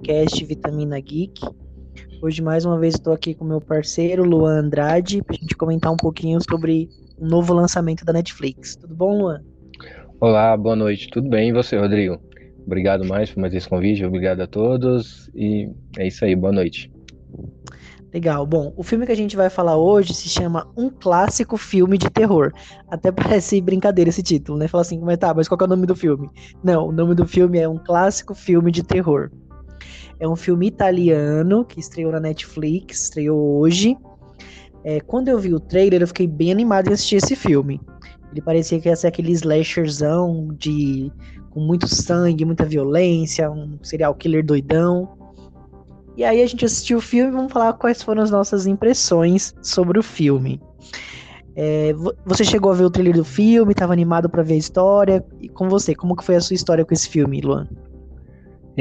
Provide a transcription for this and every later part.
podcast Vitamina Geek. Hoje, mais uma vez, estou aqui com meu parceiro Luan Andrade para a gente comentar um pouquinho sobre um novo lançamento da Netflix. Tudo bom, Luan? Olá, boa noite. Tudo bem? E você, Rodrigo? Obrigado mais por mais esse convite. Obrigado a todos. E é isso aí. Boa noite. Legal. Bom, o filme que a gente vai falar hoje se chama Um Clássico Filme de Terror. Até parece brincadeira esse título, né? Fala assim, mas tá, mas qual é o nome do filme? Não, o nome do filme é Um Clássico Filme de Terror. É um filme italiano que estreou na Netflix, estreou hoje. É, quando eu vi o trailer, eu fiquei bem animado em assistir esse filme. Ele parecia que ia ser aquele slasherzão de com muito sangue, muita violência, um serial killer doidão. E aí a gente assistiu o filme e vamos falar quais foram as nossas impressões sobre o filme. É, você chegou a ver o trailer do filme, estava animado para ver a história. E com você, como que foi a sua história com esse filme, Luan?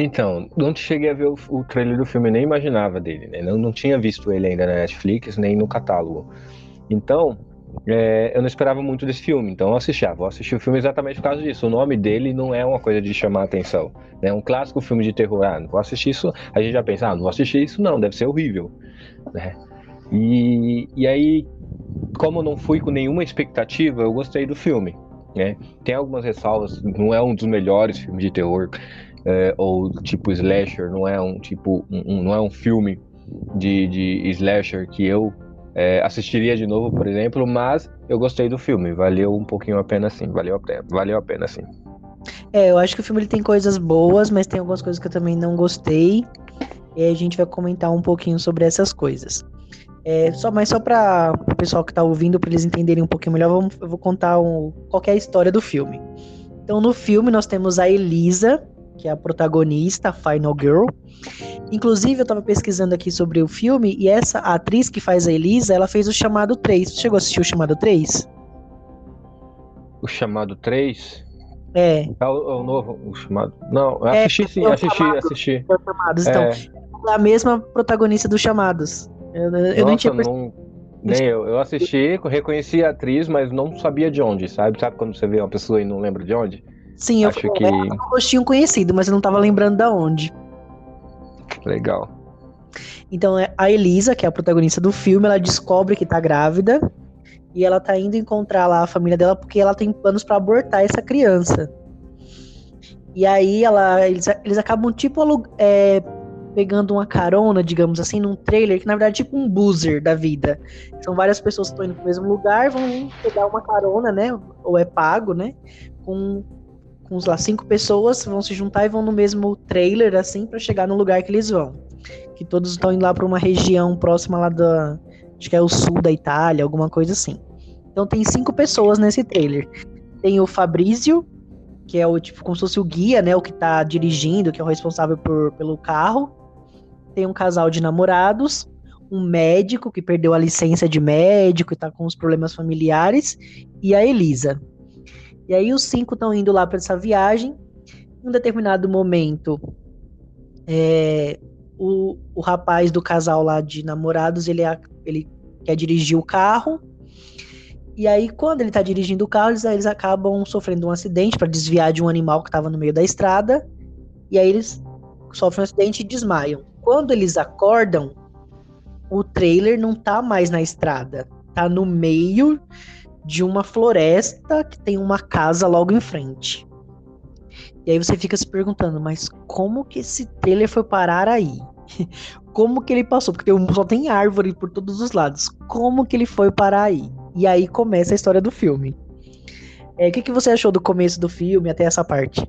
Então, não cheguei a ver o, o trailer do filme, nem imaginava dele, né? Não, não tinha visto ele ainda na Netflix, nem no catálogo. Então, é, eu não esperava muito desse filme, então eu assisti. Ah, vou assistir o filme exatamente por causa disso. O nome dele não é uma coisa de chamar atenção. É né? um clássico filme de terror. Ah, não vou assistir isso. A gente já pensa, ah, não vou assistir isso, não, deve ser horrível. Né? E, e aí, como eu não fui com nenhuma expectativa, eu gostei do filme. Né? Tem algumas ressalvas, não é um dos melhores filmes de terror, é, ou tipo slasher, não é um tipo, um, não é um filme de, de slasher que eu é, assistiria de novo, por exemplo, mas eu gostei do filme, valeu um pouquinho a pena sim, valeu a pena, valeu a pena sim. É, eu acho que o filme ele tem coisas boas, mas tem algumas coisas que eu também não gostei. E a gente vai comentar um pouquinho sobre essas coisas. É, só, mas só para o pessoal que está ouvindo, para eles entenderem um pouquinho melhor, vamos, eu vou contar um, qual é a história do filme. Então, no filme, nós temos a Elisa, que é a protagonista, Final Girl. Inclusive, eu tava pesquisando aqui sobre o filme e essa atriz que faz a Elisa, ela fez o chamado 3. Você chegou a assistir o chamado 3? O chamado 3? É. É o, é o novo, o chamado. Não, é, assisti sim, assisti, chamado, assisti. Chamados, então, é. é a mesma protagonista dos chamados. Eu, eu Nossa, não tinha não, Nem eu. Eu assisti, reconheci a atriz, mas não sabia de onde, sabe? Sabe quando você vê uma pessoa e não lembra de onde? Sim, eu acho que é um rostinho conhecido, mas eu não tava lembrando da onde. Legal. Então, é a Elisa, que é a protagonista do filme, ela descobre que tá grávida e ela tá indo encontrar lá a família dela porque ela tem planos para abortar essa criança. E aí ela, eles, eles acabam tipo é, pegando uma carona, digamos assim, num trailer que na verdade é tipo um buzzer da vida. São várias pessoas que estão indo pro mesmo lugar, vão pegar uma carona, né? Ou é pago, né? Com com lá cinco pessoas vão se juntar e vão no mesmo trailer assim para chegar no lugar que eles vão. Que todos estão indo lá para uma região próxima lá da acho que é o sul da Itália, alguma coisa assim. Então tem cinco pessoas nesse trailer. Tem o Fabrício, que é o tipo como se fosse o guia, né, o que tá dirigindo, que é o responsável por, pelo carro. Tem um casal de namorados, um médico que perdeu a licença de médico e tá com os problemas familiares, e a Elisa. E aí os cinco estão indo lá para essa viagem. Em um determinado momento, é, o, o rapaz do casal lá de namorados, ele, ele quer dirigir o carro. E aí, quando ele está dirigindo o carro, eles, eles acabam sofrendo um acidente para desviar de um animal que estava no meio da estrada. E aí eles sofrem um acidente e desmaiam. Quando eles acordam, o trailer não tá mais na estrada, tá no meio de uma floresta que tem uma casa logo em frente. E aí você fica se perguntando, mas como que esse trailer foi parar aí? Como que ele passou? Porque só tem árvore por todos os lados. Como que ele foi parar aí? E aí começa a história do filme. É, o que, que você achou do começo do filme até essa parte?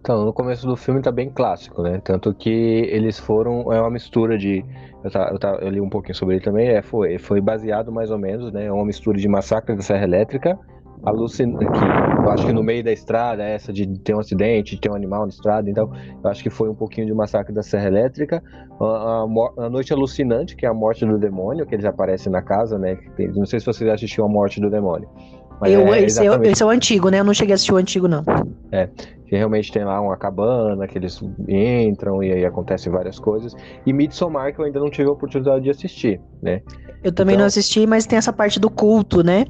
Então, no começo do filme tá bem clássico, né? Tanto que eles foram. É uma mistura de eu, tá, eu, tá, eu, li um pouquinho sobre ele também, é, foi, foi baseado mais ou menos, né, é uma mistura de Massacre da Serra Elétrica, alucina, que eu acho que no meio da estrada, essa de ter um acidente, de ter um animal na estrada, então eu acho que foi um pouquinho de Massacre da Serra Elétrica, a, a, a Noite Alucinante, que é a morte do demônio, que eles aparecem na casa, né, não sei se vocês assistiram a morte do demônio. Eu, é esse, é, esse, é, o antigo, né? Eu não cheguei a assistir o antigo, não. É, que realmente tem lá uma cabana, que eles entram e aí acontecem várias coisas. E Midsommar, que eu ainda não tive a oportunidade de assistir, né? Eu também então, não assisti, mas tem essa parte do culto, né?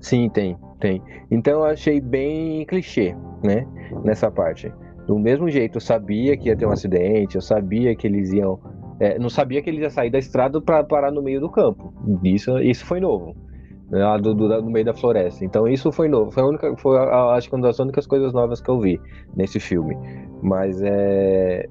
Sim, tem, tem. Então eu achei bem clichê, né? Nessa parte. Do mesmo jeito, eu sabia que ia ter um acidente, eu sabia que eles iam. É, não sabia que eles iam sair da estrada para parar no meio do campo. Isso, isso foi novo. Lá do, do, no meio da floresta. Então isso foi novo. Foi, a única, foi acho que uma das únicas coisas novas que eu vi nesse filme. Mas é.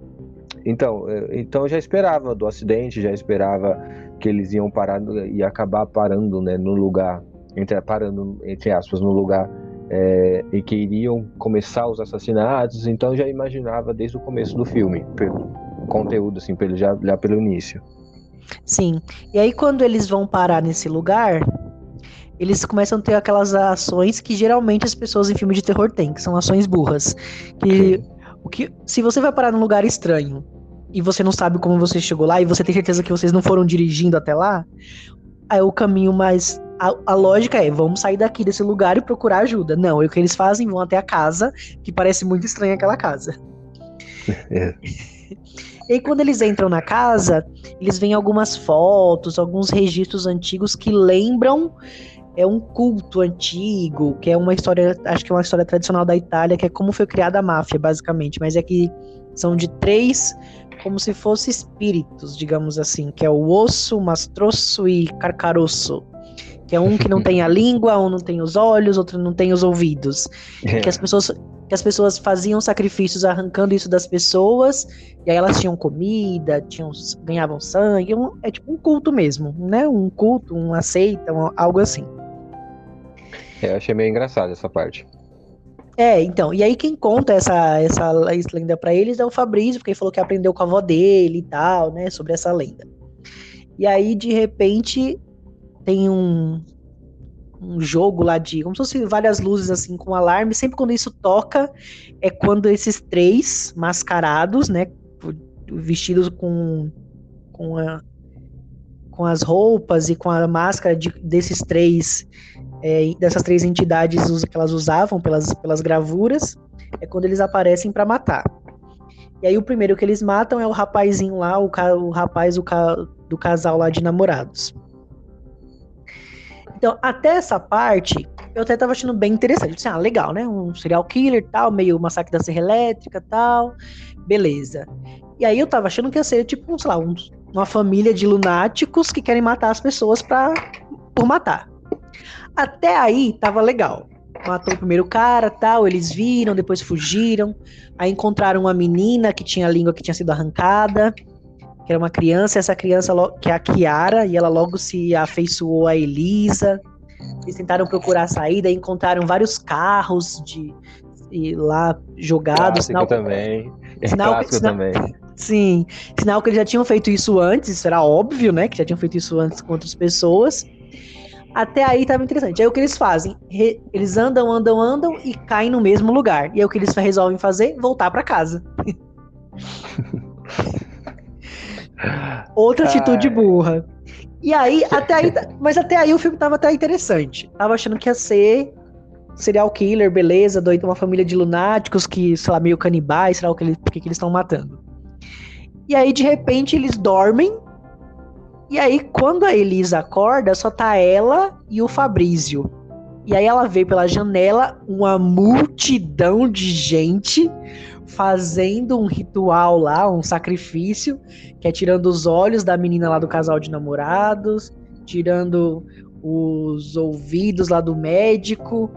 Então, é, então eu já esperava do acidente, já esperava que eles iam parar e acabar parando né, no lugar, entre, parando, entre aspas, no lugar é, e que iriam começar os assassinatos, então já imaginava desde o começo do filme, pelo conteúdo, assim, pelo, já, já pelo início. Sim. E aí quando eles vão parar nesse lugar, eles começam a ter aquelas ações que geralmente as pessoas em filme de terror têm, que são ações burras. Que, o que se você vai parar num lugar estranho e você não sabe como você chegou lá e você tem certeza que vocês não foram dirigindo até lá, aí o caminho mais a, a, lógica é, vamos sair daqui desse lugar e procurar ajuda. Não, é o que eles fazem, vão até a casa, que parece muito estranha aquela casa. É. E aí, quando eles entram na casa, eles veem algumas fotos, alguns registros antigos que lembram é um culto antigo, que é uma história, acho que é uma história tradicional da Itália, que é como foi criada a máfia, basicamente. Mas é que são de três, como se fossem espíritos, digamos assim, que é o osso, mastrosso e carcarosso. Que é um que não tem a língua, um não tem os olhos, outro não tem os ouvidos. É. Que as pessoas que as pessoas faziam sacrifícios arrancando isso das pessoas, e aí elas tinham comida, tinham, ganhavam sangue, um, é tipo um culto mesmo, né? Um culto, uma seita, um, algo assim. É, eu achei meio engraçado essa parte. É, então, e aí quem conta essa, essa lenda para eles é o Fabrício, porque ele falou que aprendeu com a avó dele e tal, né, sobre essa lenda. E aí, de repente, tem um, um jogo lá de. como se fosse várias luzes assim com alarme. Sempre quando isso toca, é quando esses três mascarados, né? Vestidos com. com, a, com as roupas e com a máscara de, desses três. É, dessas três entidades que elas usavam pelas, pelas gravuras, é quando eles aparecem para matar. E aí o primeiro que eles matam é o rapazinho lá, o, o rapaz o, do casal lá de namorados. Então, até essa parte, eu até tava achando bem interessante. Assim, ah, legal, né? Um serial killer tal, meio massacre da serra elétrica tal. Beleza. E aí eu tava achando que ia ser, tipo, sei lá, um, uma família de lunáticos que querem matar as pessoas pra, por matar. Até aí tava legal. Matou o primeiro cara, tal, eles viram, depois fugiram. Aí encontraram uma menina que tinha a língua que tinha sido arrancada que era uma criança, essa criança que é a Kiara, e ela logo se afeiçoou a Elisa. Eles tentaram procurar a saída e encontraram vários carros de lá jogados. Sinal, também. Sinal, sinal, também. Sim, sinal que eles já tinham feito isso antes, isso era óbvio, né? Que já tinham feito isso antes com outras pessoas. Até aí tava interessante. Aí o que eles fazem? Re, eles andam, andam, andam e caem no mesmo lugar. E aí o que eles resolvem fazer? Voltar para casa. Outra atitude burra. E aí, até aí, mas até aí o filme tava até interessante. Tava achando que ia ser serial killer, beleza, doido, uma família de lunáticos que, sei lá, meio canibais, sei lá o que, que, que eles estão matando. E aí, de repente, eles dormem. E aí, quando a Elisa acorda, só tá ela e o Fabrício. E aí ela vê pela janela uma multidão de gente fazendo um ritual lá, um sacrifício, que é tirando os olhos da menina lá do casal de namorados, tirando os ouvidos lá do médico.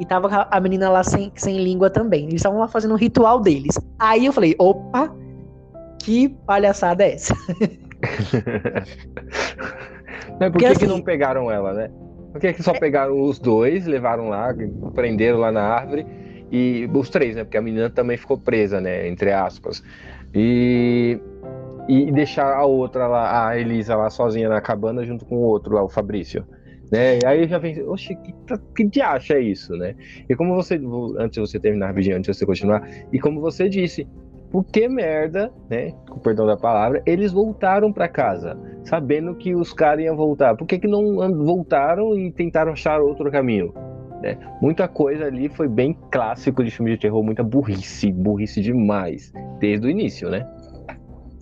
E tava a menina lá sem, sem língua também. Eles estavam lá fazendo um ritual deles. Aí eu falei, opa, que palhaçada é essa? Não, por que, assim, que não pegaram ela, né? Por que, que só é pegaram os dois, levaram lá, prenderam lá na árvore e os três, né? Porque a menina também ficou presa, né? Entre aspas. E, e deixar a outra lá, a Elisa lá sozinha na cabana junto com o outro lá, o Fabrício. Né? E aí já vem, oxe, que, que diacho é isso, né? E como você, antes de você terminar rapidinho, antes de você continuar, e como você disse, por que merda, né? Com perdão da palavra, eles voltaram para casa, sabendo que os caras iam voltar. Por que, que não voltaram e tentaram achar outro caminho? Né? Muita coisa ali foi bem clássico de filme de terror, muita burrice, burrice demais, desde o início, né?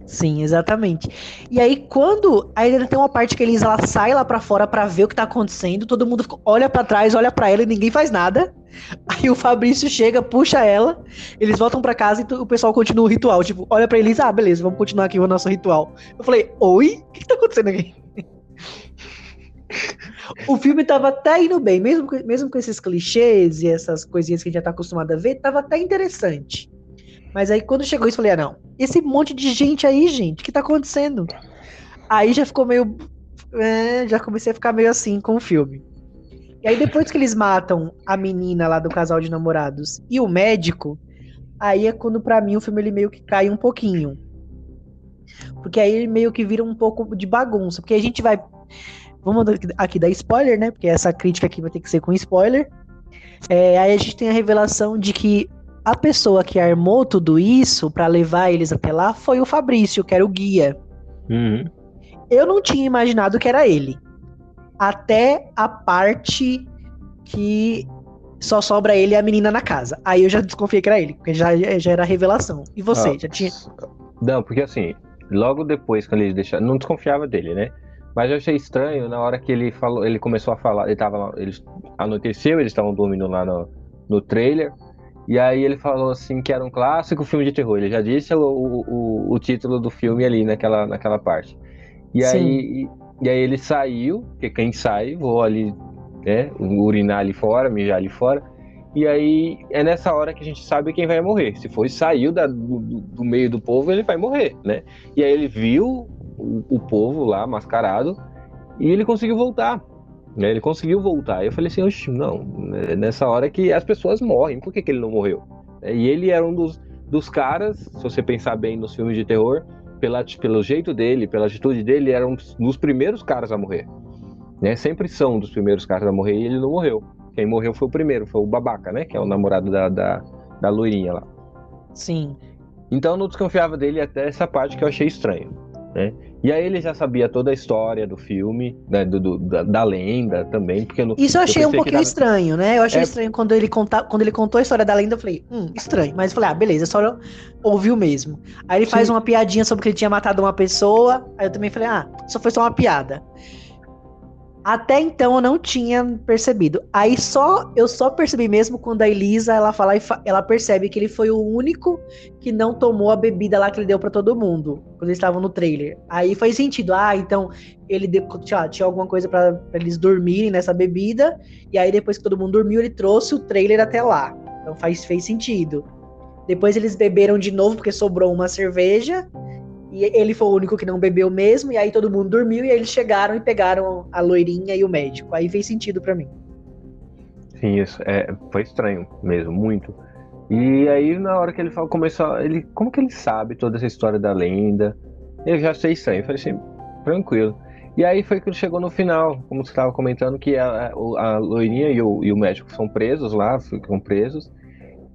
Sim, exatamente. E aí, quando. Aí tem uma parte que eles ela sai lá para fora para ver o que tá acontecendo, todo mundo olha para trás, olha para ela e ninguém faz nada. Aí o Fabrício chega, puxa ela, eles voltam para casa e o pessoal continua o ritual. Tipo, olha pra eles, ah, beleza, vamos continuar aqui o nosso ritual. Eu falei, oi? O que, que tá acontecendo aqui? o filme tava até indo bem, mesmo, mesmo com esses clichês e essas coisinhas que a gente já tá acostumado a ver, tava até interessante. Mas aí quando chegou isso, eu falei, ah, não, esse monte de gente aí, gente, o que tá acontecendo? Aí já ficou meio. É, já comecei a ficar meio assim com o filme. E aí depois que eles matam a menina lá do casal de namorados e o médico, aí é quando para mim o filme ele meio que cai um pouquinho. Porque aí ele meio que vira um pouco de bagunça, porque a gente vai Vamos aqui dar spoiler, né? Porque essa crítica aqui vai ter que ser com spoiler. É, aí a gente tem a revelação de que a pessoa que armou tudo isso para levar eles até lá foi o Fabrício, que era o guia. Uhum. Eu não tinha imaginado que era ele. Até a parte que só sobra ele e a menina na casa. Aí eu já desconfiei que era ele, porque já, já era revelação. E você, ah, já tinha. Não, porque assim, logo depois, quando ele deixaram. Não desconfiava dele, né? Mas eu achei estranho na hora que ele falou, ele começou a falar, ele tava, ele anoiteceu, eles estavam dormindo lá no, no trailer, e aí ele falou assim que era um clássico filme de terror. Ele já disse o, o, o título do filme ali naquela, naquela parte. E Sim. aí, e, aí ele saiu, porque quem sai, vou ali, né, urinar ali fora, mijar ali fora. E aí é nessa hora que a gente sabe quem vai morrer. Se foi saiu da, do, do meio do povo, ele vai morrer, né? E aí ele viu o, o povo lá mascarado e ele conseguiu voltar. Né? Ele conseguiu voltar. Eu falei assim, não, né, nessa hora que as pessoas morrem, por que, que ele não morreu? É, e ele era um dos, dos caras, se você pensar bem nos filmes de terror, pela, pelo jeito dele, pela atitude dele, era um dos primeiros caras a morrer. Né? Sempre são dos primeiros caras a morrer e ele não morreu. Quem morreu foi o primeiro, foi o babaca, né? Que é o namorado da, da, da loirinha lá. Sim. Então eu não desconfiava dele até essa parte que eu achei estranho. Né? E aí ele já sabia toda a história do filme, né, do, do da, da, lenda também, porque no, Isso eu achei eu um pouquinho estranho, né? Eu achei é... estranho quando ele, conta, quando ele contou a história da lenda, eu falei, hum, estranho. Mas eu falei, ah, beleza, só ouviu mesmo. Aí ele Sim. faz uma piadinha sobre que ele tinha matado uma pessoa, aí eu também falei, ah, só foi só uma piada. Até então eu não tinha percebido. Aí só eu só percebi mesmo quando a Elisa ela fala e fa ela percebe que ele foi o único que não tomou a bebida lá que ele deu para todo mundo quando eles estavam no trailer. Aí faz sentido. Ah, então ele deu, tinha, tinha alguma coisa para eles dormirem nessa bebida e aí depois que todo mundo dormiu ele trouxe o trailer até lá. Então faz fez sentido. Depois eles beberam de novo porque sobrou uma cerveja e ele foi o único que não bebeu mesmo, e aí todo mundo dormiu, e aí eles chegaram e pegaram a loirinha e o médico. Aí fez sentido para mim. Sim, isso é, foi estranho mesmo, muito. E aí na hora que ele falou, começou, ele, como que ele sabe toda essa história da lenda? Eu já sei estranho, eu falei assim, tranquilo. E aí foi que ele chegou no final, como você estava comentando, que a, a, loirinha e o, e o médico são presos lá, ficam presos,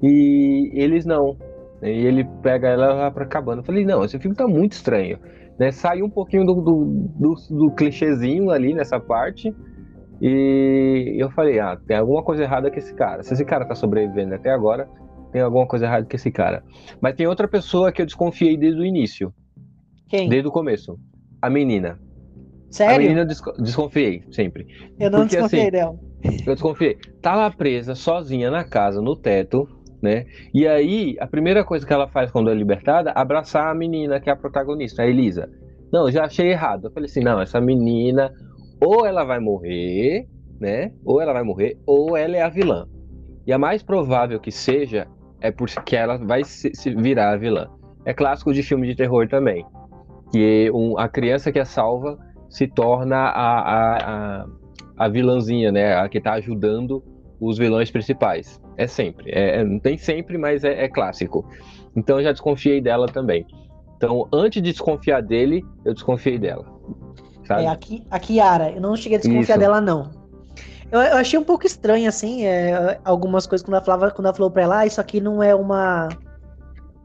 e eles não. E ele pega ela lá pra cabana. Eu falei, não, esse filme tá muito estranho. Né? Saiu um pouquinho do, do, do, do clichêzinho ali nessa parte. E eu falei, ah, tem alguma coisa errada com esse cara. Se esse cara tá sobrevivendo até agora, tem alguma coisa errada com esse cara. Mas tem outra pessoa que eu desconfiei desde o início. Quem? Desde o começo. A menina. Sério? A menina eu desconfiei, sempre. Eu não Porque, desconfiei assim, dela. Eu desconfiei. Tá lá presa, sozinha na casa, no teto, né? E aí, a primeira coisa que ela faz quando é libertada, abraçar a menina que é a protagonista, a Elisa. Não, já achei errado. Eu falei assim, não, essa menina ou ela vai morrer, né? Ou ela vai morrer, ou ela é a vilã. E a mais provável que seja é porque ela vai se, virar a vilã. É clássico de filme de terror também. Que um, a criança que é salva se torna a, a, a, a vilãzinha, né? A que está ajudando os vilões principais. É sempre. É, é, não tem sempre, mas é, é, clássico. Então eu já desconfiei dela também. Então, antes de desconfiar dele, eu desconfiei dela. Sabe? É, aqui, a Kiara, eu não cheguei a desconfiar Isso. dela, não. Eu, eu, achei um pouco estranho, assim, é, algumas coisas quando ela, falava, quando ela falou pra ela, ah, isso aqui não é uma.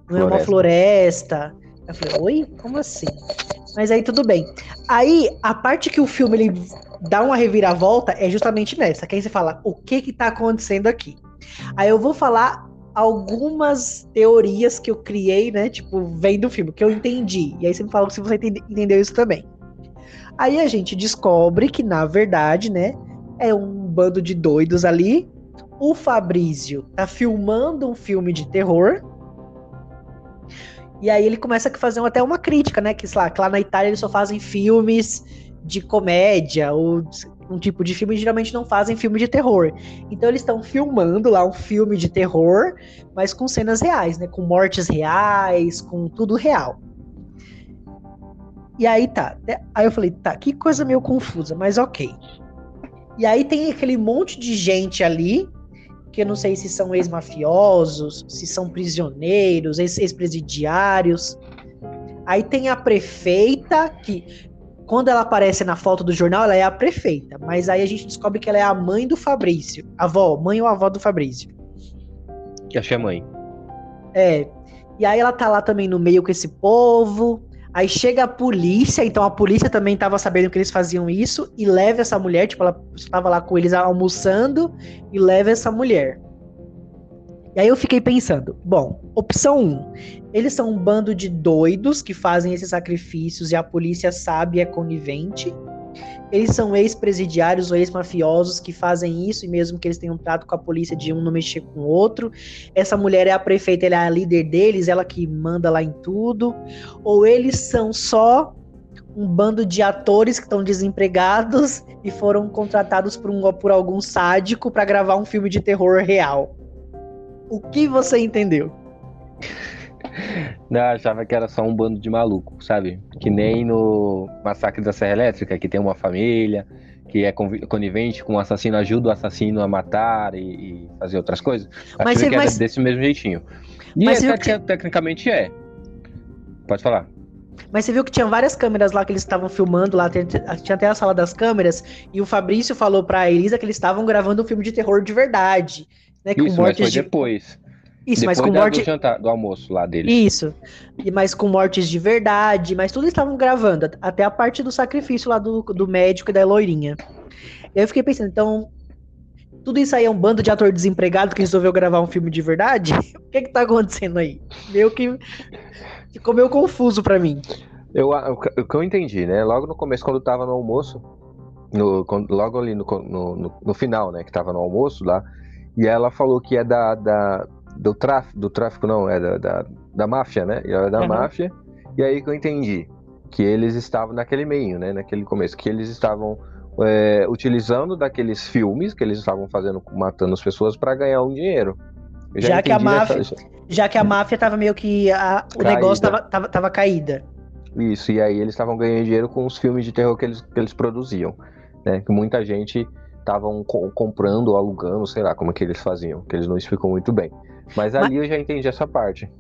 Não floresta. é uma floresta. Eu falei, oi? Como assim? Mas aí tudo bem. Aí, a parte que o filme ele dá uma reviravolta é justamente nessa. Que aí você fala, o que que tá acontecendo aqui? Aí eu vou falar algumas teorias que eu criei, né? Tipo, vem do filme, que eu entendi. E aí você me fala se você entendeu isso também. Aí a gente descobre que, na verdade, né, é um bando de doidos ali, o Fabrício tá filmando um filme de terror. E aí ele começa a fazer até uma crítica, né? Que, lá, que lá na Itália eles só fazem filmes de comédia ou um tipo de filme geralmente não fazem filme de terror. Então eles estão filmando lá um filme de terror, mas com cenas reais, né? Com mortes reais, com tudo real. E aí tá. Aí eu falei, tá, que coisa meio confusa, mas ok. E aí tem aquele monte de gente ali que eu não sei se são ex-mafiosos, se são prisioneiros, ex-presidiários. Aí tem a prefeita, que quando ela aparece na foto do jornal, ela é a prefeita, mas aí a gente descobre que ela é a mãe do Fabrício. Avó, mãe ou avó do Fabrício. Que achei a mãe. É. E aí ela tá lá também no meio com esse povo. Aí chega a polícia, então a polícia também estava sabendo que eles faziam isso e leva essa mulher, tipo, ela estava lá com eles almoçando e leva essa mulher. E aí eu fiquei pensando, bom, opção 1, um, eles são um bando de doidos que fazem esses sacrifícios e a polícia sabe e é conivente. Eles são ex-presidiários ou ex-mafiosos que fazem isso, e mesmo que eles tenham um trato com a polícia de um não mexer com o outro. Essa mulher é a prefeita, ela é a líder deles, ela que manda lá em tudo. Ou eles são só um bando de atores que estão desempregados e foram contratados por, um, por algum sádico para gravar um filme de terror real. O que você entendeu? Não, achava que era só um bando de maluco, sabe? Que nem no Massacre da Serra Elétrica, que tem uma família, que é conivente com o assassino, ajuda o assassino a matar e, e fazer outras coisas. Mas você, que mas... desse mesmo jeitinho. E mas até que... tecnicamente é. Pode falar. Mas você viu que tinha várias câmeras lá que eles estavam filmando lá, tinha até a sala das câmeras, e o Fabrício falou pra Elisa que eles estavam gravando um filme de terror de verdade. Né, Isso, mas foi de... depois. Isso, Depois mas com morte. Do, jantar, do almoço lá deles. Isso. Mas com mortes de verdade, mas tudo estavam gravando, até a parte do sacrifício lá do, do médico e da loirinha. E aí eu fiquei pensando, então. Tudo isso aí é um bando de ator desempregado que resolveu gravar um filme de verdade? o que que tá acontecendo aí? Meio que. Ficou meio confuso para mim. Eu, o que eu entendi, né? Logo no começo, quando eu tava no almoço, no, logo ali no, no, no, final, né? Que tava no almoço lá, e ela falou que é da, da, do tráfico, do tráfico não, é da, da, da máfia, né? E era da uhum. máfia. E aí que eu entendi que eles estavam naquele meio, né? Naquele começo, que eles estavam é, utilizando daqueles filmes que eles estavam fazendo, matando as pessoas para ganhar um dinheiro. Já, já que a máfia, essa... já que a máfia tava meio que a, o caída. negócio tava, tava, tava caída. Isso, e aí eles estavam ganhando dinheiro com os filmes de terror que eles, que eles produziam, né? Que muita gente estavam comprando ou alugando, sei lá como é que eles faziam, que eles não explicam muito bem. Mas ali Mas... eu já entendi essa parte.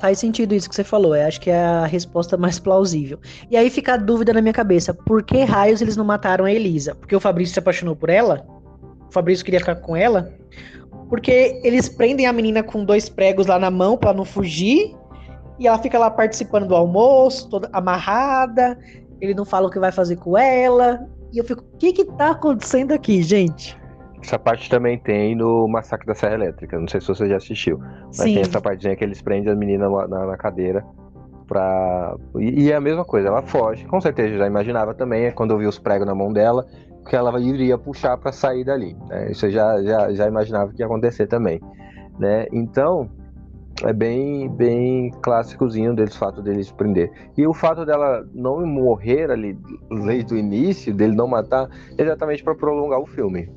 Faz sentido isso que você falou, eu acho que é a resposta mais plausível. E aí fica a dúvida na minha cabeça, por que raios eles não mataram a Elisa? Porque o Fabrício se apaixonou por ela? O Fabrício queria ficar com ela? Porque eles prendem a menina com dois pregos lá na mão para não fugir, e ela fica lá participando do almoço, toda amarrada, ele não fala o que vai fazer com ela, e eu fico, o que que tá acontecendo aqui, gente? Essa parte também tem no Massacre da Serra Elétrica. Não sei se você já assistiu. Mas Sim. tem essa partezinha que eles prendem a menina na, na cadeira pra. E, e, é a mesma coisa, ela foge. Com certeza já imaginava também, é quando eu vi os pregos na mão dela, que ela iria puxar para sair dali. Né? Isso eu já, já, já imaginava que ia acontecer também. Né? Então, é bem bem clássicozinho deles, o fato deles prender. E o fato dela não morrer ali desde o início, dele não matar, é exatamente para prolongar o filme.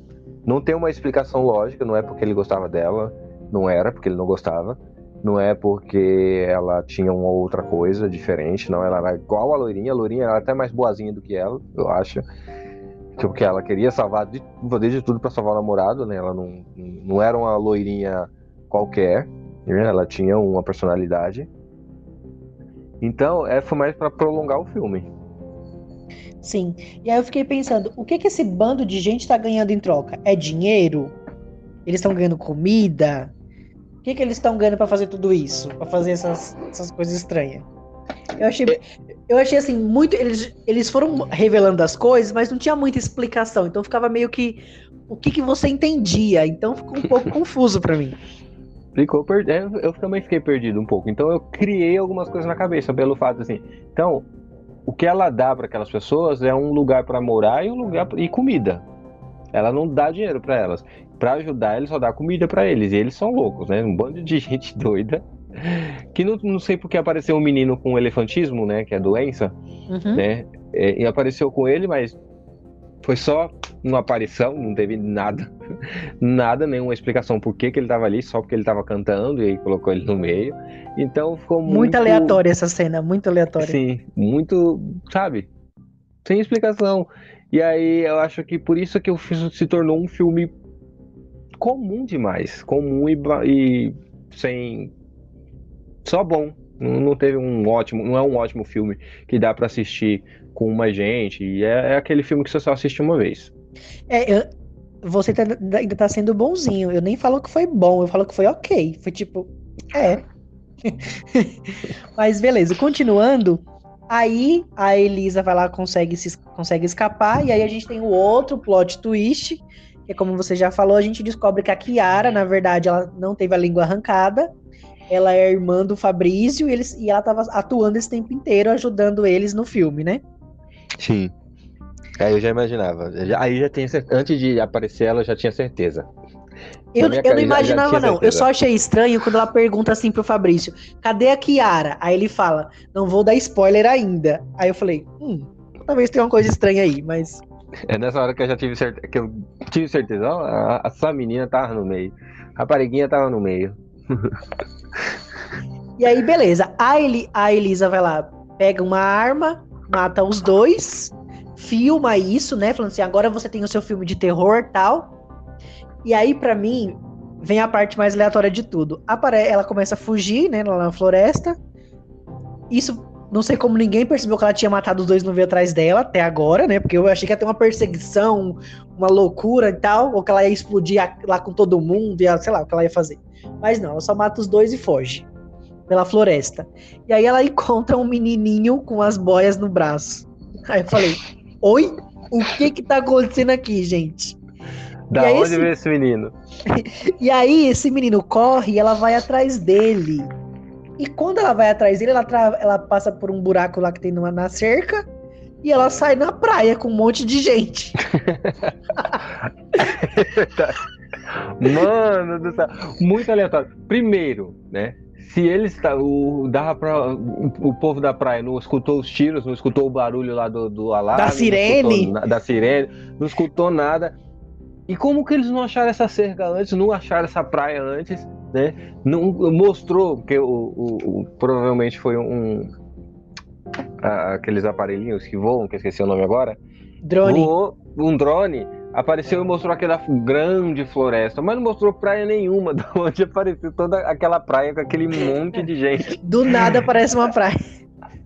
Não tem uma explicação lógica, não é porque ele gostava dela, não era porque ele não gostava, não é porque ela tinha uma outra coisa diferente, não, ela era igual a loirinha, a loirinha era até mais boazinha do que ela, eu acho. Porque ela queria salvar de de tudo para salvar o namorado, né? Ela não, não era uma loirinha qualquer? Ela tinha uma personalidade. Então, é, foi mais para prolongar o filme. Sim. E aí eu fiquei pensando, o que que esse bando de gente tá ganhando em troca? É dinheiro? Eles estão ganhando comida? O que que eles estão ganhando para fazer tudo isso? para fazer essas, essas coisas estranhas? Eu achei, eu achei assim, muito. Eles, eles foram revelando as coisas, mas não tinha muita explicação. Então ficava meio que. O que, que você entendia? Então ficou um pouco confuso para mim. Ficou perdido. Eu também fiquei perdido um pouco. Então eu criei algumas coisas na cabeça pelo fato assim. Então, o que ela dá para aquelas pessoas é um lugar para morar e um lugar e comida. Ela não dá dinheiro para elas. para ajudar eles a dar comida para eles. E eles são loucos, né? Um bando de gente doida. Que não, não sei porque apareceu um menino com elefantismo, né? Que é doença, uhum. né? É, e apareceu com ele, mas foi só uma aparição, não teve nada, nada, nenhuma explicação por que, que ele estava ali, só porque ele estava cantando e aí colocou ele no meio. Então ficou muito. Muito aleatória essa cena, muito aleatória. Sim, muito, sabe? Sem explicação. E aí eu acho que por isso que o filme se tornou um filme comum demais. Comum e, e sem. Só bom. Não, não teve um ótimo. Não é um ótimo filme que dá para assistir com uma gente. E é, é, aquele filme que você só assiste uma vez. É, eu, você tá, ainda tá sendo bonzinho. Eu nem falo que foi bom, eu falo que foi ok. Foi tipo, é. Mas beleza, continuando. Aí a Elisa vai lá, consegue, se, consegue escapar, e aí a gente tem o outro plot twist, que é como você já falou, a gente descobre que a Kiara, na verdade, ela não teve a língua arrancada, ela é irmã do Fabrício, e, eles, e ela estava atuando esse tempo inteiro, ajudando eles no filme, né? Sim. Aí eu já imaginava. Aí já tinha Antes de aparecer ela, eu já tinha certeza. Eu, eu não imaginava, já, já não. Eu só achei estranho quando ela pergunta assim pro Fabrício: cadê a Kiara? Aí ele fala: não vou dar spoiler ainda. Aí eu falei: hum, talvez tenha uma coisa estranha aí, mas. É nessa hora que eu já tive certeza. Que eu tive certeza, ó, a, a sua menina tava no meio. A rapariguinha tava no meio. e aí, beleza. A, Eli, a Elisa vai lá, pega uma arma, mata os dois, filma isso, né? Falando assim, agora você tem o seu filme de terror tal. E aí, para mim, vem a parte mais aleatória de tudo. Ela começa a fugir, né, lá na floresta. Isso, não sei como ninguém percebeu que ela tinha matado os dois no veio atrás dela até agora, né? Porque eu achei que ia ter uma perseguição, uma loucura e tal, ou que ela ia explodir lá com todo mundo, sei lá, o que ela ia fazer. Mas não, ela só mata os dois e foge pela floresta. E aí ela encontra um menininho com as boias no braço. Aí eu falei: Oi? O que que tá acontecendo aqui, gente? Da onde esse... veio esse menino? e aí esse menino corre e ela vai atrás dele. E quando ela vai atrás dele, ela, tra... ela passa por um buraco lá que tem numa... na cerca e ela sai na praia com um monte de gente. Mano do céu, muito aleatório. Primeiro, né? Se eles o dava para o povo da praia não escutou os tiros, não escutou o barulho lá do, do alarme, da sirene, escutou, da sirene, não escutou nada. E como que eles não acharam essa cerca antes, não acharam essa praia antes, né? Não mostrou que o, o, o provavelmente foi um aqueles aparelhinhos que voam, que eu esqueci o nome agora. Drone. Voou, um drone apareceu e mostrou aquela grande floresta, mas não mostrou praia nenhuma, de onde apareceu toda aquela praia com aquele monte de gente. Do nada aparece uma praia.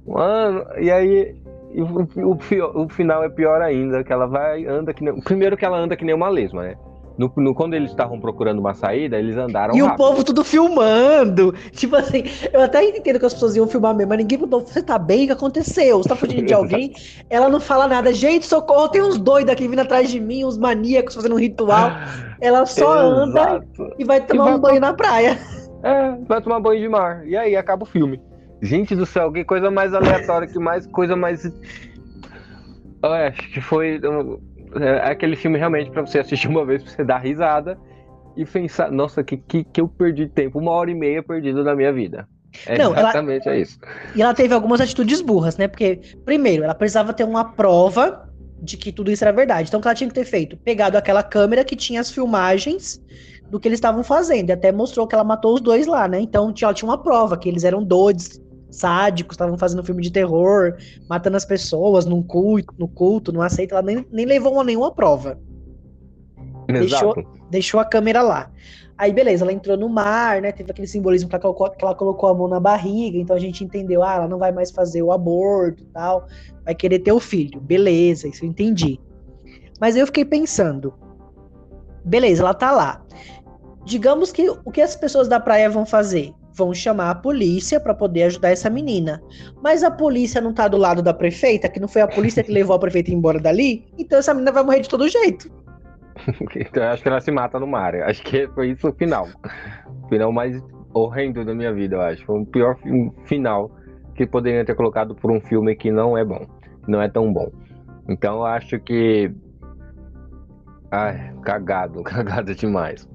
Mano, e aí o, o, o, final é pior ainda, que ela vai, anda que nem, Primeiro que ela anda que nem uma lesma, né? No, no, quando eles estavam procurando uma saída, eles andaram E rápido. o povo tudo filmando. Tipo assim, eu até entendo que as pessoas iam filmar mesmo, mas ninguém perguntou, você tá bem? O que aconteceu? Você tá fugindo de alguém? Ela não fala nada. Gente, socorro, tem uns doidos aqui vindo atrás de mim, uns maníacos fazendo um ritual. Ela só anda e vai tomar e vai um banho na praia. É, vai tomar banho de mar. E aí acaba o filme. Gente do céu, que coisa mais aleatória, que mais coisa mais. Eu acho que foi é aquele filme realmente para você assistir uma vez, pra você dar risada e pensar, nossa, que, que, que eu perdi tempo, uma hora e meia perdido na minha vida. É Não, exatamente ela... é isso. E ela teve algumas atitudes burras, né? Porque, primeiro, ela precisava ter uma prova de que tudo isso era verdade. Então, o que ela tinha que ter feito? Pegado aquela câmera que tinha as filmagens do que eles estavam fazendo. E até mostrou que ela matou os dois lá, né? Então, ela tinha uma prova que eles eram doidos, sádicos, estavam fazendo filme de terror, matando as pessoas num culto, no culto, não aceita, ela nem, nem levou nenhuma prova. Deixou, deixou a câmera lá. Aí, beleza, ela entrou no mar, né? Teve aquele simbolismo que ela, colocou, que ela colocou a mão na barriga, então a gente entendeu, ah, ela não vai mais fazer o aborto tal, vai querer ter o filho. Beleza, isso eu entendi. Mas eu fiquei pensando, beleza, ela tá lá. Digamos que o que as pessoas da praia vão fazer? Vão chamar a polícia para poder ajudar essa menina. Mas a polícia não tá do lado da prefeita, que não foi a polícia que levou a prefeita embora dali, então essa menina vai morrer de todo jeito. então eu acho que ela se mata no mar. Acho que foi isso o final. O final mais horrendo da minha vida, eu acho. Foi o pior final que poderiam ter colocado por um filme que não é bom, não é tão bom. Então eu acho que Ai, cagado, cagado demais.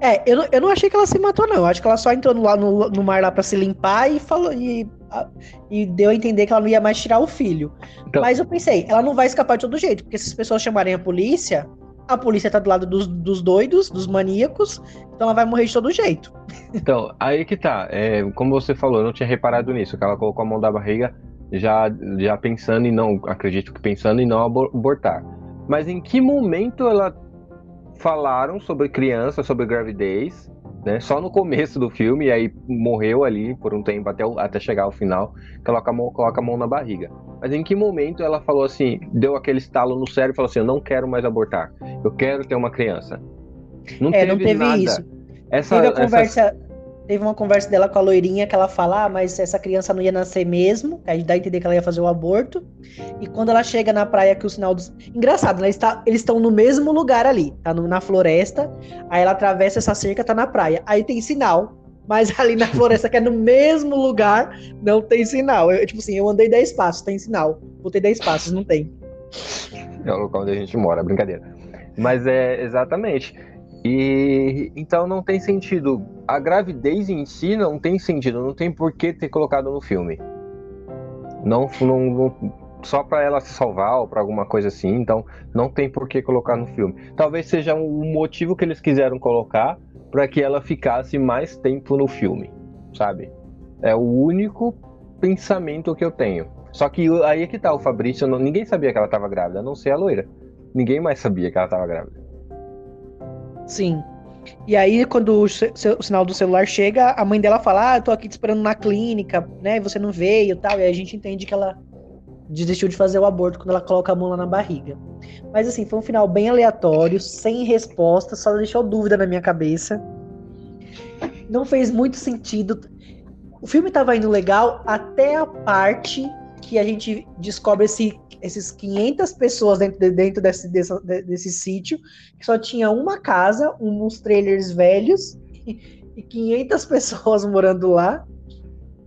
É, eu, eu não achei que ela se matou, não. Eu acho que ela só entrou no, no, no mar lá pra se limpar e falou. E, e deu a entender que ela não ia mais tirar o filho. Então... Mas eu pensei, ela não vai escapar de todo jeito, porque se as pessoas chamarem a polícia, a polícia tá do lado dos, dos doidos, dos maníacos, então ela vai morrer de todo jeito. Então, aí que tá. É, como você falou, eu não tinha reparado nisso, que ela colocou a mão da barriga já, já pensando em não, acredito que pensando em não abortar. Mas em que momento ela falaram sobre criança, sobre gravidez, né? Só no começo do filme, e aí morreu ali por um tempo até, até chegar ao final, coloca a, mão, coloca a mão na barriga. Mas em que momento ela falou assim, deu aquele estalo no cérebro e falou assim: Eu não quero mais abortar, eu quero ter uma criança. Não é, teve não teve nada. isso. Essa, teve a conversa. Essa Teve uma conversa dela com a loirinha que ela fala, ah, mas essa criança não ia nascer mesmo. Aí dá a entender que ela ia fazer o aborto. E quando ela chega na praia, que o sinal dos. Engraçado, né? Eles estão no mesmo lugar ali, tá no, na floresta. Aí ela atravessa essa cerca, tá na praia. Aí tem sinal. Mas ali na floresta, que é no mesmo lugar, não tem sinal. Eu, tipo assim, eu andei 10 passos, tem sinal. Voltei 10 passos, não tem. É o local onde a gente mora, brincadeira. Mas é exatamente. E então não tem sentido. A gravidez em si não tem sentido, não tem por que ter colocado no filme. Não, não, não só para ela se salvar ou para alguma coisa assim, então não tem por que colocar no filme. Talvez seja um motivo que eles quiseram colocar para que ela ficasse mais tempo no filme, sabe? É o único pensamento que eu tenho. Só que aí é que tá o Fabrício, não, ninguém sabia que ela estava grávida, a não ser a loira. Ninguém mais sabia que ela estava grávida. Sim. E aí, quando o, o, sinal do celular chega, a mãe dela fala: Ah, tô aqui te esperando na clínica, né? Você não veio tal. E a gente entende que ela desistiu de fazer o aborto quando ela coloca a mão lá na barriga. Mas assim, foi um final bem aleatório, sem resposta, só deixou dúvida na minha cabeça. Não fez muito sentido. O filme tava indo legal até a parte que a gente descobre esse esses 500 pessoas dentro, de, dentro desse, desse, desse sítio, que só tinha uma casa, uns trailers velhos e, e 500 pessoas morando lá.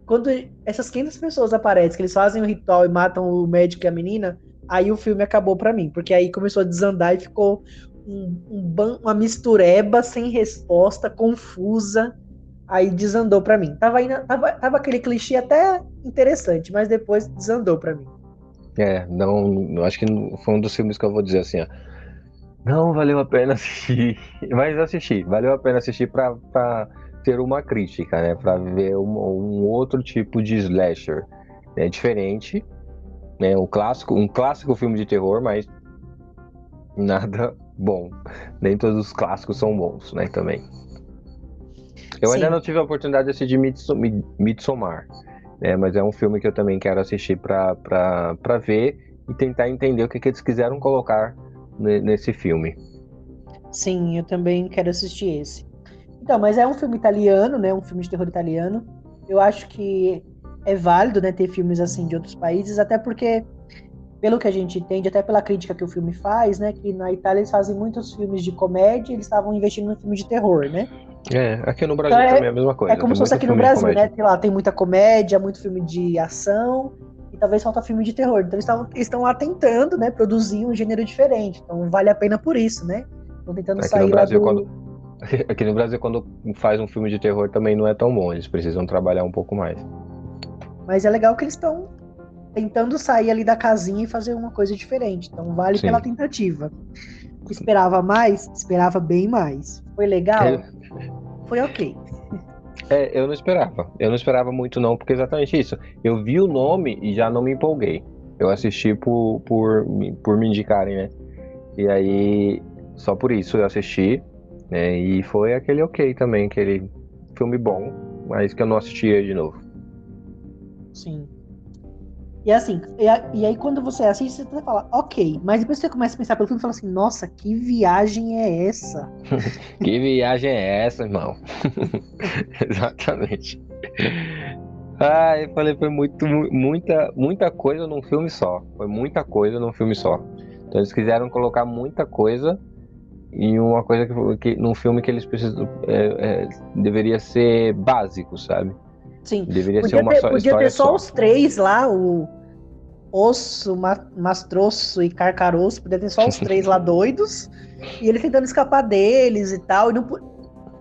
Quando essas 500 pessoas aparecem, que eles fazem o ritual e matam o médico e a menina, aí o filme acabou para mim, porque aí começou a desandar e ficou um, um, uma mistureba sem resposta, confusa. Aí desandou para mim. Tava, indo, tava, tava aquele clichê até interessante, mas depois desandou para mim. É, não, acho que foi um dos filmes que eu vou dizer assim, ó. Não valeu a pena assistir, mas assisti, valeu a pena assistir pra, ter uma crítica, né? Pra ver um, um outro tipo de slasher. É diferente, né? Um clássico, um clássico filme de terror, mas nada bom. Nem todos os clássicos são bons, né? Também. Eu Sim. ainda não tive a oportunidade de assistir Midsommar. É, mas é um filme que eu também quero assistir para ver e tentar entender o que, que eles quiseram colocar nesse filme. Sim, eu também quero assistir esse. Então, mas é um filme italiano, né? Um filme de terror italiano. Eu acho que é válido, né, ter filmes assim de outros países, até porque pelo que a gente entende, até pela crítica que o filme faz, né, que na Itália eles fazem muitos filmes de comédia, eles estavam investindo no filme de terror, né? É, aqui no Brasil então, também é, é a mesma coisa. É como se fosse aqui no Brasil, né? Tem lá, tem muita comédia, muito filme de ação, e talvez falta filme de terror. Então eles estão lá tentando, né, produzir um gênero diferente. Então vale a pena por isso, né? Estão tentando aqui sair no Brasil, do... quando... Aqui no Brasil, quando faz um filme de terror, também não é tão bom. Eles precisam trabalhar um pouco mais. Mas é legal que eles estão tentando sair ali da casinha e fazer uma coisa diferente. Então vale Sim. pela tentativa. Esperava mais? Esperava bem mais. Foi legal? É foi ok. É, eu não esperava. Eu não esperava muito, não, porque é exatamente isso. Eu vi o nome e já não me empolguei. Eu assisti por, por, por me indicarem, né? E aí, só por isso eu assisti. Né? E foi aquele ok também, aquele filme bom, mas que eu não assistia de novo. Sim. E assim, e, e, aí quando você assiste, você fala, ok, mas depois você começa a pensar pelo filme e fala assim, nossa, que viagem é essa? que viagem é essa, irmão? Exatamente. Ah, eu falei, foi muito, muita, muita coisa num filme só. Foi muita coisa num filme só. Então eles quiseram colocar muita coisa em uma coisa que, que num filme que eles precisam é, é, deveria ser básico, sabe? Sim. Deveria podia ser uma ter, só, Podia ter só, só, os três lá, o, Osso, Mastroço e Carcaroço, podia ter só os três lá doidos, e ele tentando escapar deles e tal, e não,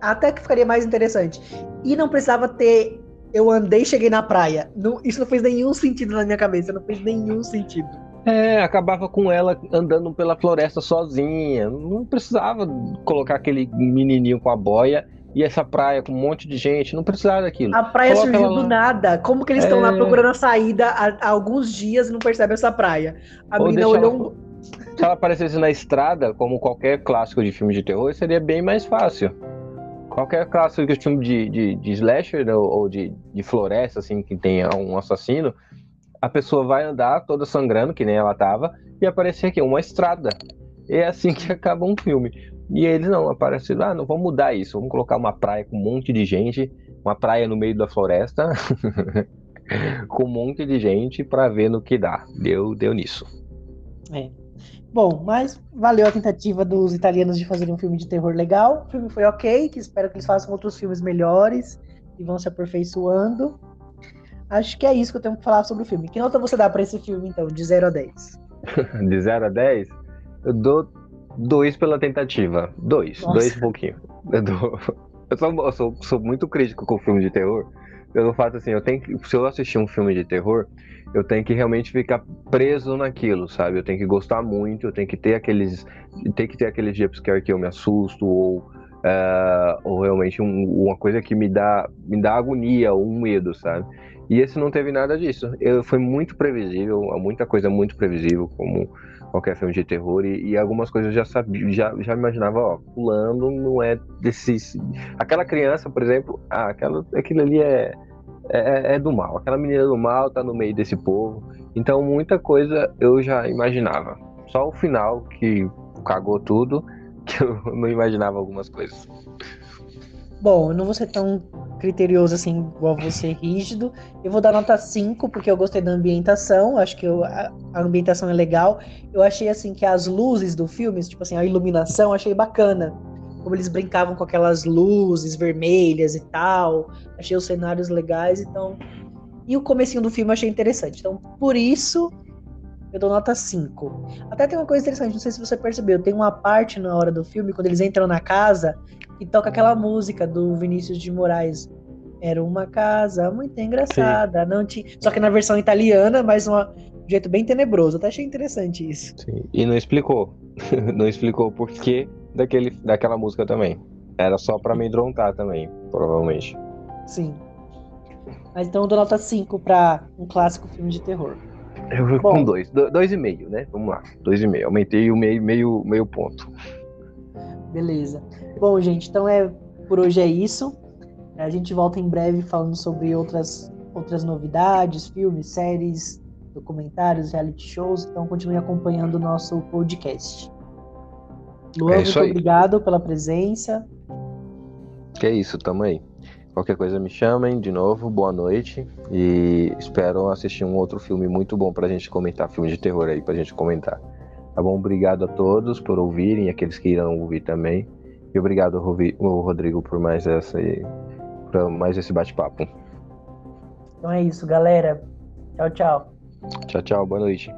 até que ficaria mais interessante. E não precisava ter eu andei e cheguei na praia. Não, isso não fez nenhum sentido na minha cabeça, não fez nenhum sentido. É, acabava com ela andando pela floresta sozinha. Não precisava colocar aquele menininho com a boia e essa praia com um monte de gente. Não precisava daquilo. A praia Coloca surgiu do nada. Como que eles estão lá é. procurando a saída há, há, alguns dias e não percebem essa praia? A Ou menina olhou. Ela... Se ela aparecesse na estrada, como qualquer clássico de filme de terror, seria bem mais fácil. Qualquer clássico de filme de, de, de slasher ou, ou de, de floresta, assim, que tenha um assassino, a pessoa vai andar toda sangrando, que nem ela tava, e aparecer aqui uma estrada. É assim que acaba um filme. E eles não, aparecem, ah, não vamos mudar isso, vamos colocar uma praia com um monte de gente, uma praia no meio da floresta, com um monte de gente para ver no que dá. Deu, deu nisso. É. Bom, mas valeu a tentativa dos italianos de fazerem um filme de terror legal. O filme foi ok, que espero que eles façam outros filmes melhores e vão se aperfeiçoando. Acho que é isso que eu tenho que falar sobre o filme. Que nota você dá para esse filme, então, de 0 a 10? de 0 a 10? Eu dou 2 pela tentativa. 2, 2 um pouquinho. Eu, dou... eu, sou, eu sou, sou muito crítico com filme de terror pelo fato assim, eu tenho que, se eu assistir um filme de terror, eu tenho que realmente ficar preso naquilo, sabe? Eu tenho que gostar muito, eu tenho que ter aqueles, tem que ter aqueles jumpscare que eu me assusto ou uh, ou realmente um, uma coisa que me dá me dá agonia ou um medo, sabe? E esse não teve nada disso. Eu, foi muito previsível, muita coisa muito previsível, como qualquer filme de terror e, e, algumas coisas eu já sabia, já, já imaginava, ó, pulando não é desse. Aquela criança, por exemplo, ah, aquela, aquilo ali é, é, é, do mal. Aquela menina do mal tá no meio desse povo. Então muita coisa eu já imaginava. Só o final que cagou tudo, que eu não imaginava algumas coisas. Bom, eu não vou ser tão criterioso assim, igual você rígido. Eu vou dar nota 5, porque eu gostei da ambientação, acho que eu, a, a, ambientação é legal. Eu achei assim que as luzes do filme, tipo assim, a iluminação, achei bacana. Como eles brincavam com aquelas luzes vermelhas e tal. Achei os cenários legais, então. E o comecinho do filme eu achei interessante. Então, por isso, eu dou nota 5. Até tem uma coisa interessante, não sei se você percebeu, tem uma parte na hora do filme, quando eles entram na casa, e toca aquela música do Vinícius de Moraes. Era uma casa muito engraçada, Sim. não tinha. Só que na versão italiana, mas uma, um jeito bem tenebroso. Até achei interessante isso. Sim. E não explicou. não explicou o porquê daquele, daquela música também. Era só para amedrontar também, provavelmente. Sim. Mas então eu dou nota 5 pra um clássico filme de terror. Eu vou Bom, com dois. Dois e meio, né? Vamos lá. Dois e meio. Aumentei o meio, meio, meio ponto. Beleza. Bom, gente, então é por hoje é isso. A gente volta em breve falando sobre outras, outras novidades, filmes, séries, documentários, reality shows. Então continue acompanhando o nosso podcast. Luan, é muito aí. obrigado pela presença. Que é isso, tamo aí. Qualquer coisa me chamem de novo, boa noite. E espero assistir um outro filme muito bom pra gente comentar, filme de terror aí pra gente comentar. Tá bom? Obrigado a todos por ouvirem, aqueles que irão ouvir também. E obrigado, Rodrigo, por mais, essa, por mais esse bate-papo. Então é isso, galera. Tchau, tchau. Tchau, tchau. Boa noite.